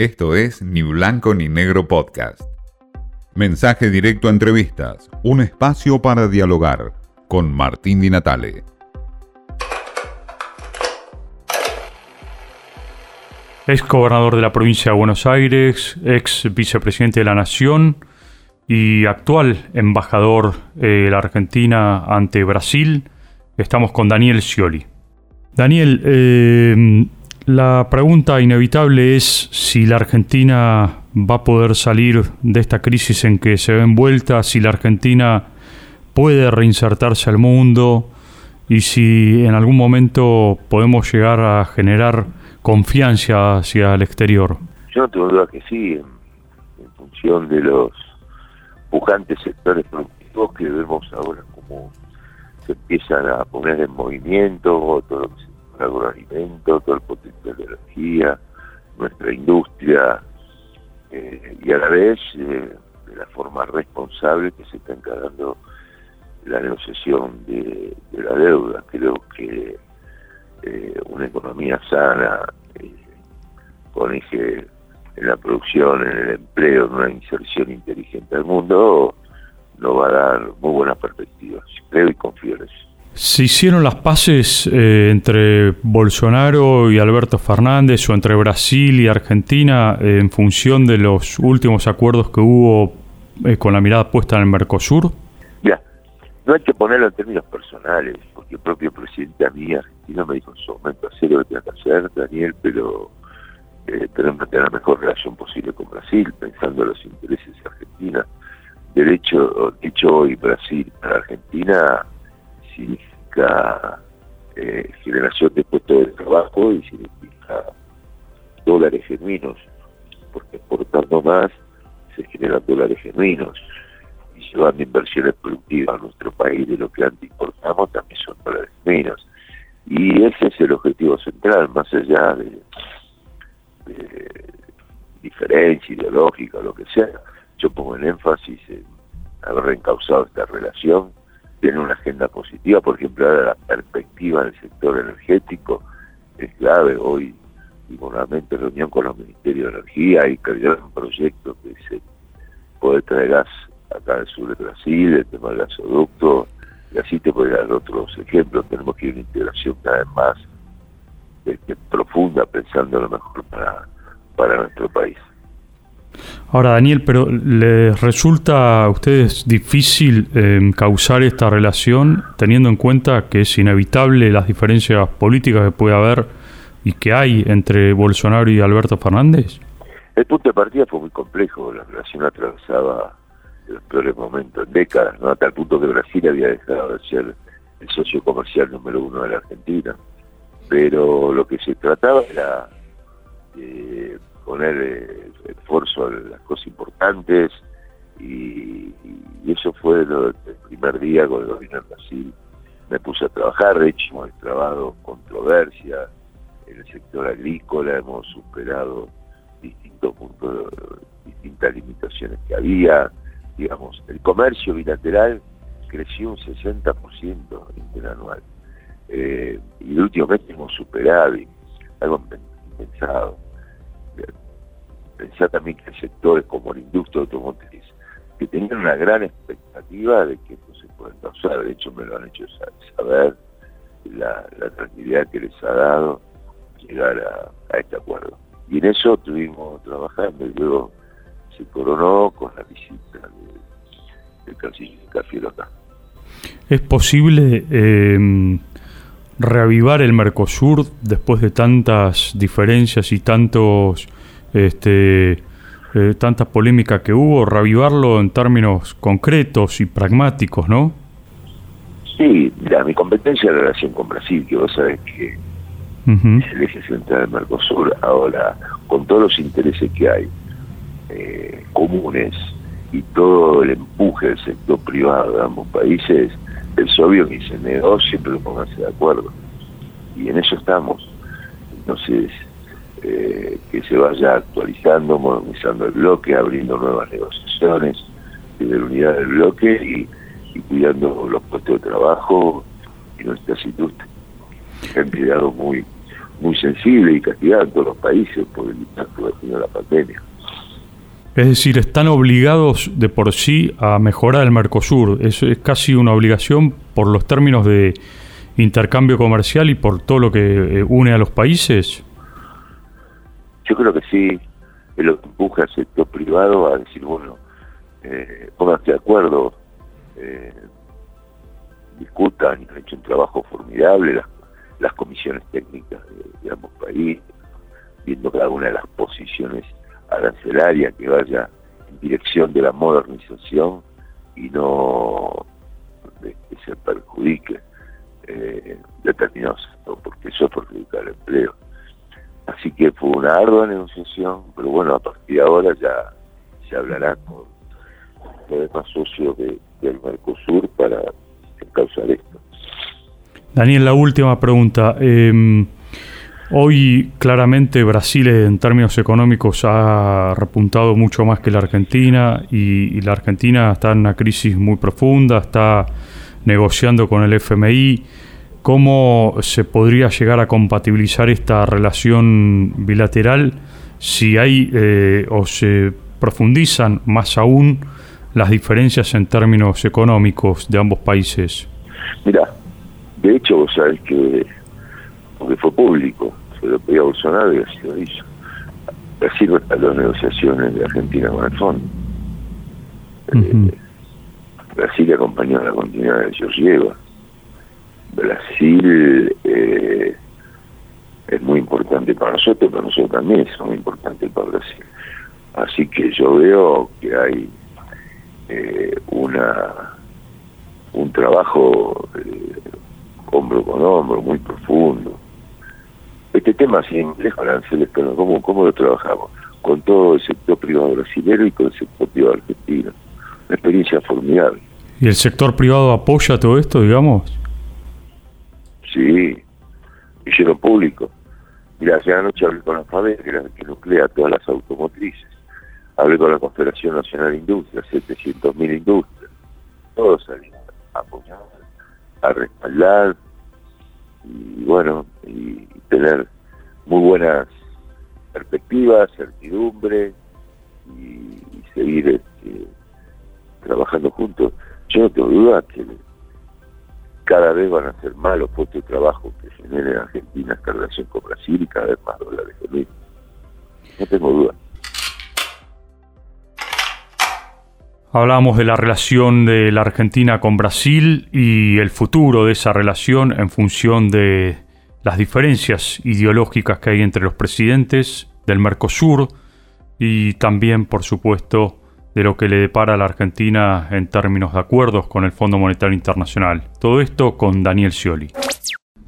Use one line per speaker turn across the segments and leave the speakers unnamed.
Esto es Ni Blanco ni Negro Podcast. Mensaje directo a entrevistas, un espacio para dialogar con Martín Di Natale.
Ex gobernador de la provincia de Buenos Aires, ex vicepresidente de la Nación y actual embajador eh, de la Argentina ante Brasil, estamos con Daniel Scioli. Daniel, eh, la pregunta inevitable es si la Argentina va a poder salir de esta crisis en que se ve envuelta, si la Argentina puede reinsertarse al mundo y si en algún momento podemos llegar a generar confianza hacia el exterior.
Yo no tengo duda que sí, en, función de los pujantes sectores productivos que vemos ahora como se empiezan a poner en movimiento, todo lo que el agroalimento, todo el potencial de energía, nuestra industria, eh, y a la vez eh, de la forma responsable que se está encargando la negociación de, la deuda. Creo que eh, una economía sana, con eje en la producción, en el empleo, en una inserción inteligente al mundo, nos va a dar muy buenas perspectivas. Creo y confío en eso.
¿Se hicieron las paces eh, entre Bolsonaro y Alberto Fernández o entre Brasil y Argentina eh, en función de los últimos acuerdos que hubo eh, con la mirada puesta en el Mercosur?
Ya, no hay que ponerlo en términos personales, porque el propio presidente a mí argentino me dijo en su momento, hacer lo que tenga que hacer, Daniel, pero tenemos que tener la mejor relación posible con Brasil, pensando en los intereses de Argentina. De hecho, dicho hoy Brasil para Argentina significa eh, generación de puestos de trabajo y significa dólares genuinos, porque exportando más se generan dólares genuinos y llevando inversiones productivas a nuestro país de lo que antes importamos también son dólares genuinos. Y ese es el objetivo central, más allá de, de diferencia ideológica lo que sea. Yo pongo el énfasis en haber reencausado esta relación tiene una agenda positiva, por ejemplo, la perspectiva del sector energético es clave. Hoy nuevamente reunión con los ministerios de energía y crearon un proyecto que se puede traer gas acá en el sur de Brasil, el tema del gasoducto, y así te puedo dar otros ejemplos. Tenemos que ir a una integración cada vez más este, profunda, pensando lo mejor para, para nuestro país.
Ahora, Daniel, pero ¿les resulta a ustedes difícil eh, causar esta relación teniendo en cuenta que es inevitable las diferencias políticas que puede haber y que hay entre Bolsonaro y Alberto Fernández?
El punto de partida fue muy complejo, la relación atravesaba los peores momentos en décadas, ¿no? hasta el punto que Brasil había dejado de ser el socio comercial número uno de la Argentina. Pero lo que se trataba era de poner eh, esfuerzo en las cosas importantes y, eso fue el primer día el gobierno de Brasil. Me puse a trabajar, de hecho hemos trabajado controversia en el sector agrícola, hemos superado distintos puntos, distintas limitaciones que había. Digamos, el comercio bilateral creció un 60% interanual. Eh, y el último mes hemos superado, algo impensado pensar también que hay sectores como la industria automotriz que tenían una gran expectativa de que esto se pueda causar, de hecho me lo han hecho saber, la, tranquilidad que les ha dado llegar a, este acuerdo. Y en eso estuvimos trabajando y luego se coronó con la visita del canciller Cafiero acá.
¿Es posible eh, reavivar el Mercosur después de tantas diferencias y tantos este, eh, tanta polémica que hubo, reavivarlo en términos concretos y pragmáticos, ¿no?
Sí, mira, mi competencia en relación con Brasil, que vos sabés que es el eje central del Mercosur, ahora, con todos los intereses que hay eh, comunes y todo el empuje del sector privado de ambos países, es obvio que se negocie, pero pónganse de acuerdo. Y en eso estamos. Entonces, eh, que se vaya actualizando, modernizando el bloque, abriendo nuevas negociaciones de la unidad del bloque y, cuidando los puestos de trabajo y nuestras industrias. Han quedado muy, muy sensible y castigada en todos los países por el impacto que ha tenido la pandemia.
Es decir, están obligados de por sí a mejorar el Mercosur. Es, es casi una obligación por los términos de intercambio comercial y por todo lo que eh, une a los países.
Yo creo que sí, es lo que empuja al sector privado a decir, bueno, eh, pónganse de acuerdo, eh, discutan, han hecho un trabajo formidable las, las comisiones técnicas de, ambos países, viendo cada una de las posiciones arancelarias que vaya en dirección de la modernización y no que se perjudique eh, porque eso perjudica el empleo. Así que fue una ardua negociación, pero bueno, a partir de ahora ya se hablará con los demás socios de, del Mercosur para encauzar esto.
Daniel, la última pregunta. Eh, hoy claramente Brasil en términos económicos ha repuntado mucho más que la Argentina y, la Argentina está en una crisis muy profunda, está negociando con el FMI cómo se podría llegar a compatibilizar esta relación bilateral si hay eh, o se profundizan más aún las diferencias en términos económicos de ambos países.
Mira, de hecho vos que, porque fue público, se lo pedía Bolsonaro y así lo hizo. Brasil a las negociaciones de Argentina con el fondo. Uh -huh. eh, Brasil acompañó la continuidad de Georgieva Brasil eh, es muy importante para nosotros, pero nosotros también es muy importante para Brasil. Así que yo veo que hay eh, una un trabajo eh, hombro con hombro muy profundo. Este tema, sin lejos aranceles, pero ¿cómo, ¿cómo lo trabajamos? Con todo el sector privado brasileño y con el sector privado argentino. Una experiencia formidable.
¿Y el sector privado apoya todo esto, digamos?
Sí, hicieron público. Mira, hace anoche hablé con la FABE, que, que nuclea todas las automotrices. Hablé con la Confederación Nacional de Industria, 700.000 industrias. Todos salieron a apoyar, a respaldar y bueno, y tener muy buenas perspectivas, certidumbre y, seguir este, trabajando juntos. Yo no tengo duda que cada vez van a ser más los puestos de trabajo que generen en Argentina esta relación con Brasil y cada vez más dólares. No tengo duda.
Hablamos de la relación de la Argentina con Brasil y el futuro de esa relación en función de las diferencias ideológicas que hay entre los presidentes del Mercosur y también, por supuesto, de lo que le depara a la Argentina en términos de acuerdos con el Fondo Monetario Internacional. Todo esto con Daniel Scioli.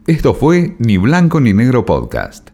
Esto fue Ni Blanco ni Negro Podcast.